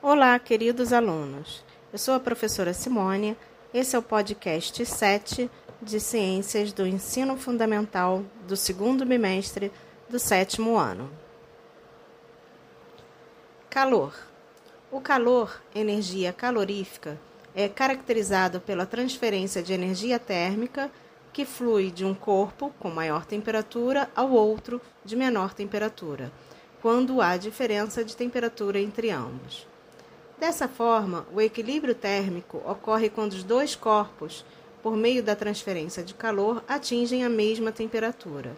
Olá, queridos alunos. Eu sou a professora Simone. Esse é o podcast 7 de Ciências do Ensino Fundamental do segundo bimestre do sétimo ano. Calor. O calor, energia calorífica, é caracterizado pela transferência de energia térmica que flui de um corpo com maior temperatura ao outro de menor temperatura, quando há diferença de temperatura entre ambos. Dessa forma, o equilíbrio térmico ocorre quando os dois corpos, por meio da transferência de calor, atingem a mesma temperatura.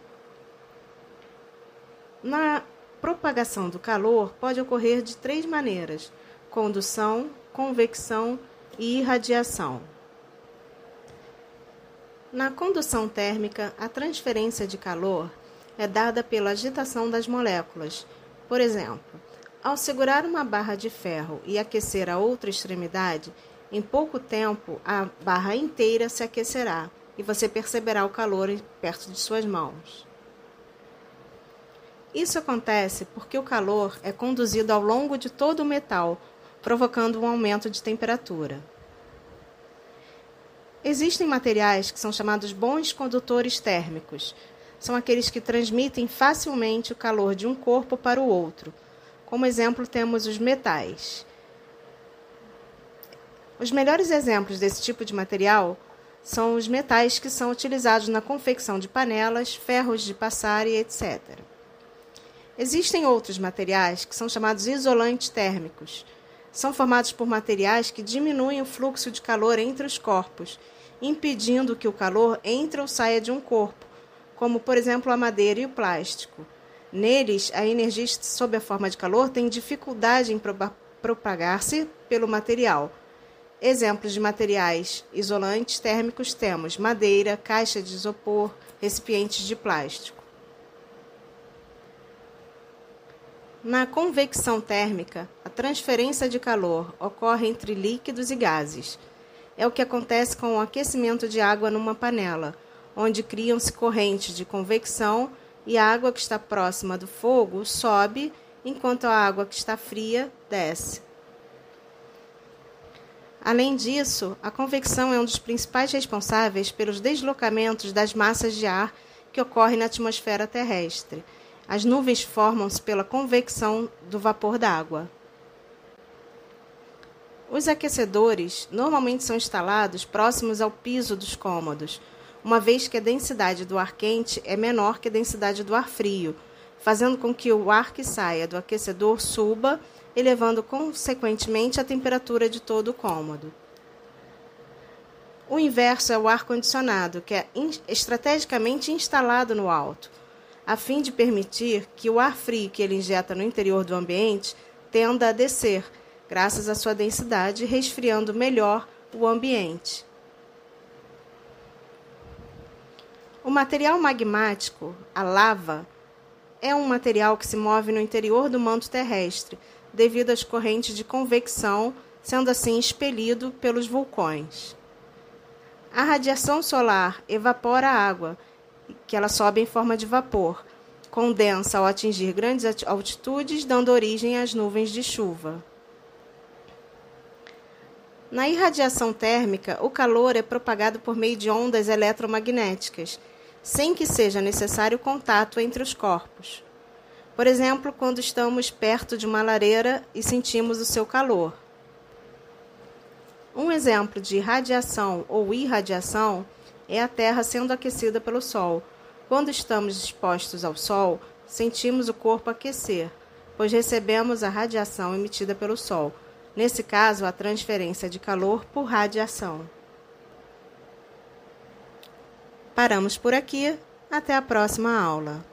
Na propagação do calor pode ocorrer de três maneiras: condução, convecção e irradiação. Na condução térmica, a transferência de calor é dada pela agitação das moléculas. Por exemplo, ao segurar uma barra de ferro e aquecer a outra extremidade, em pouco tempo a barra inteira se aquecerá e você perceberá o calor perto de suas mãos. Isso acontece porque o calor é conduzido ao longo de todo o metal, provocando um aumento de temperatura. Existem materiais que são chamados bons condutores térmicos. São aqueles que transmitem facilmente o calor de um corpo para o outro como exemplo, temos os metais. Os melhores exemplos desse tipo de material são os metais que são utilizados na confecção de panelas, ferros de passar e etc. Existem outros materiais que são chamados isolantes térmicos. São formados por materiais que diminuem o fluxo de calor entre os corpos, impedindo que o calor entre ou saia de um corpo, como por exemplo a madeira e o plástico. Neles, a energia sob a forma de calor tem dificuldade em propagar-se pelo material. Exemplos de materiais isolantes térmicos temos madeira, caixa de isopor, recipientes de plástico. Na convecção térmica, a transferência de calor ocorre entre líquidos e gases. É o que acontece com o aquecimento de água numa panela, onde criam-se correntes de convecção e a água que está próxima do fogo sobe, enquanto a água que está fria desce. Além disso, a convecção é um dos principais responsáveis pelos deslocamentos das massas de ar que ocorrem na atmosfera terrestre. As nuvens formam-se pela convecção do vapor d'água. Os aquecedores normalmente são instalados próximos ao piso dos cômodos, uma vez que a densidade do ar quente é menor que a densidade do ar frio, fazendo com que o ar que saia do aquecedor suba, elevando consequentemente a temperatura de todo o cômodo. O inverso é o ar-condicionado, que é estrategicamente instalado no alto, a fim de permitir que o ar frio que ele injeta no interior do ambiente tenda a descer, graças à sua densidade, resfriando melhor o ambiente. O material magmático, a lava, é um material que se move no interior do manto terrestre, devido às correntes de convecção, sendo assim expelido pelos vulcões. A radiação solar evapora a água, que ela sobe em forma de vapor, condensa ao atingir grandes altitudes, dando origem às nuvens de chuva. Na irradiação térmica, o calor é propagado por meio de ondas eletromagnéticas, sem que seja necessário contato entre os corpos. Por exemplo, quando estamos perto de uma lareira e sentimos o seu calor. Um exemplo de radiação ou irradiação é a Terra sendo aquecida pelo Sol. Quando estamos expostos ao Sol, sentimos o corpo aquecer, pois recebemos a radiação emitida pelo Sol. Nesse caso, a transferência de calor por radiação. Paramos por aqui. Até a próxima aula.